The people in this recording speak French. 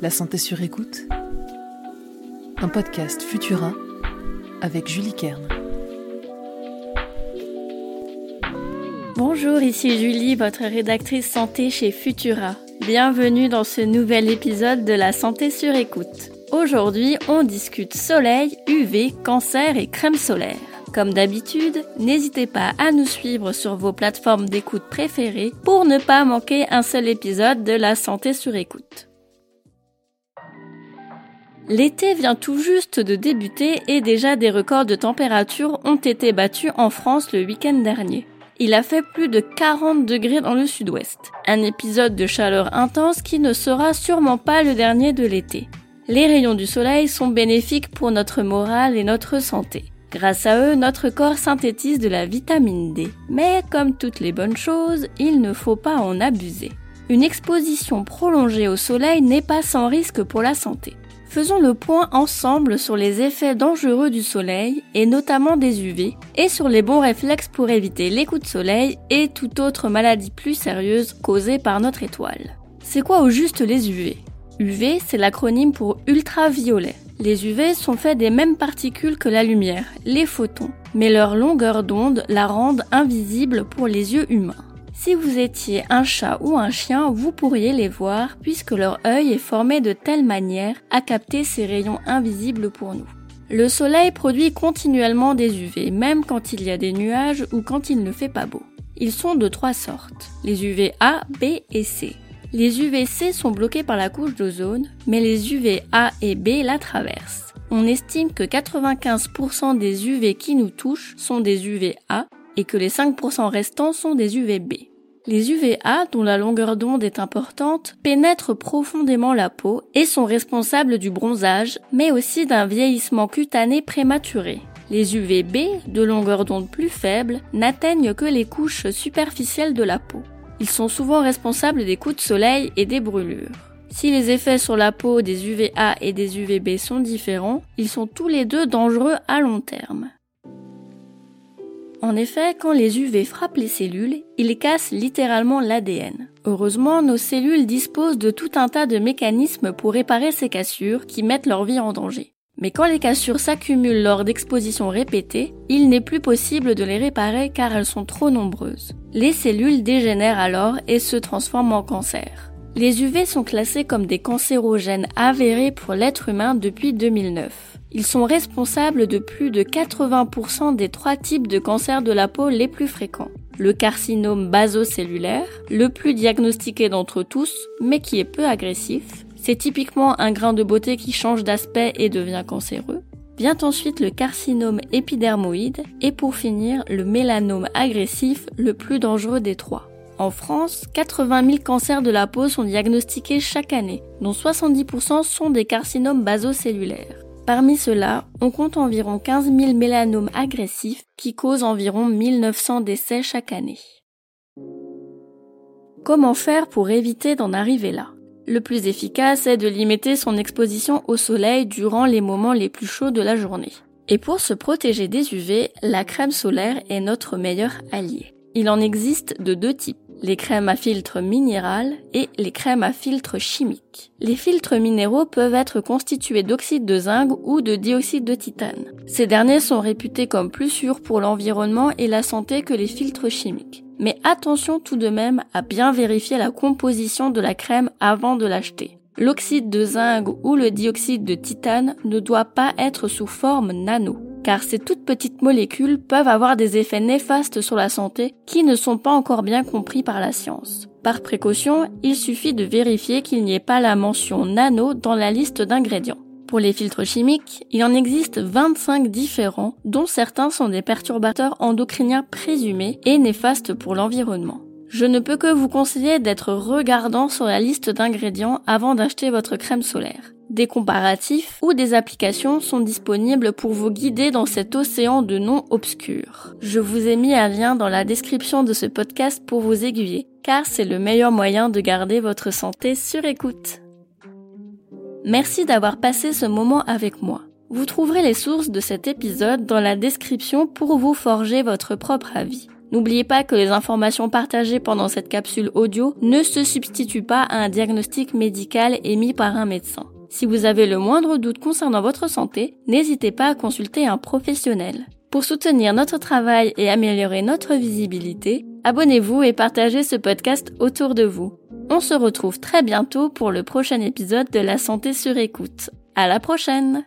La santé sur écoute. Un podcast Futura avec Julie Kern. Bonjour, ici Julie, votre rédactrice santé chez Futura. Bienvenue dans ce nouvel épisode de La santé sur écoute. Aujourd'hui, on discute soleil, UV, cancer et crème solaire. Comme d'habitude, n'hésitez pas à nous suivre sur vos plateformes d'écoute préférées pour ne pas manquer un seul épisode de La santé sur écoute. L'été vient tout juste de débuter et déjà des records de température ont été battus en France le week-end dernier. Il a fait plus de 40 degrés dans le sud-ouest. Un épisode de chaleur intense qui ne sera sûrement pas le dernier de l'été. Les rayons du soleil sont bénéfiques pour notre morale et notre santé. Grâce à eux, notre corps synthétise de la vitamine D. Mais comme toutes les bonnes choses, il ne faut pas en abuser. Une exposition prolongée au soleil n'est pas sans risque pour la santé. Faisons le point ensemble sur les effets dangereux du soleil, et notamment des UV, et sur les bons réflexes pour éviter les coups de soleil et toute autre maladie plus sérieuse causée par notre étoile. C'est quoi au juste les UV UV, c'est l'acronyme pour ultraviolet. Les UV sont faits des mêmes particules que la lumière, les photons, mais leur longueur d'onde la rendent invisible pour les yeux humains. Si vous étiez un chat ou un chien, vous pourriez les voir puisque leur œil est formé de telle manière à capter ces rayons invisibles pour nous. Le soleil produit continuellement des UV, même quand il y a des nuages ou quand il ne fait pas beau. Ils sont de trois sortes, les UV A, B et C. Les UVC sont bloqués par la couche d'ozone, mais les UV A et B la traversent. On estime que 95% des UV qui nous touchent sont des UV A et que les 5% restants sont des UVB. Les UVA, dont la longueur d'onde est importante, pénètrent profondément la peau et sont responsables du bronzage, mais aussi d'un vieillissement cutané prématuré. Les UVB, de longueur d'onde plus faible, n'atteignent que les couches superficielles de la peau. Ils sont souvent responsables des coups de soleil et des brûlures. Si les effets sur la peau des UVA et des UVB sont différents, ils sont tous les deux dangereux à long terme. En effet, quand les UV frappent les cellules, ils cassent littéralement l'ADN. Heureusement, nos cellules disposent de tout un tas de mécanismes pour réparer ces cassures qui mettent leur vie en danger. Mais quand les cassures s'accumulent lors d'expositions répétées, il n'est plus possible de les réparer car elles sont trop nombreuses. Les cellules dégénèrent alors et se transforment en cancer. Les UV sont classés comme des cancérogènes avérés pour l'être humain depuis 2009. Ils sont responsables de plus de 80% des trois types de cancers de la peau les plus fréquents. Le carcinome basocellulaire, le plus diagnostiqué d'entre tous, mais qui est peu agressif, c'est typiquement un grain de beauté qui change d'aspect et devient cancéreux. Vient ensuite le carcinome épidermoïde et pour finir le mélanome agressif, le plus dangereux des trois. En France, 80 000 cancers de la peau sont diagnostiqués chaque année, dont 70% sont des carcinomes basocellulaires. Parmi ceux-là, on compte environ 15 000 mélanomes agressifs qui causent environ 1900 décès chaque année. Comment faire pour éviter d'en arriver là? Le plus efficace est de limiter son exposition au soleil durant les moments les plus chauds de la journée. Et pour se protéger des UV, la crème solaire est notre meilleur allié. Il en existe de deux types les crèmes à filtre minéral et les crèmes à filtre chimique. Les filtres minéraux peuvent être constitués d'oxyde de zinc ou de dioxyde de titane. Ces derniers sont réputés comme plus sûrs pour l'environnement et la santé que les filtres chimiques. Mais attention tout de même à bien vérifier la composition de la crème avant de l'acheter. L'oxyde de zinc ou le dioxyde de titane ne doit pas être sous forme nano car ces toutes petites molécules peuvent avoir des effets néfastes sur la santé qui ne sont pas encore bien compris par la science. Par précaution, il suffit de vérifier qu'il n'y ait pas la mention nano dans la liste d'ingrédients. Pour les filtres chimiques, il en existe 25 différents, dont certains sont des perturbateurs endocriniens présumés et néfastes pour l'environnement. Je ne peux que vous conseiller d'être regardant sur la liste d'ingrédients avant d'acheter votre crème solaire. Des comparatifs ou des applications sont disponibles pour vous guider dans cet océan de noms obscurs. Je vous ai mis un lien dans la description de ce podcast pour vous aiguiller, car c'est le meilleur moyen de garder votre santé sur écoute. Merci d'avoir passé ce moment avec moi. Vous trouverez les sources de cet épisode dans la description pour vous forger votre propre avis. N'oubliez pas que les informations partagées pendant cette capsule audio ne se substituent pas à un diagnostic médical émis par un médecin. Si vous avez le moindre doute concernant votre santé, n'hésitez pas à consulter un professionnel. Pour soutenir notre travail et améliorer notre visibilité, abonnez-vous et partagez ce podcast autour de vous. On se retrouve très bientôt pour le prochain épisode de La santé sur écoute. À la prochaine!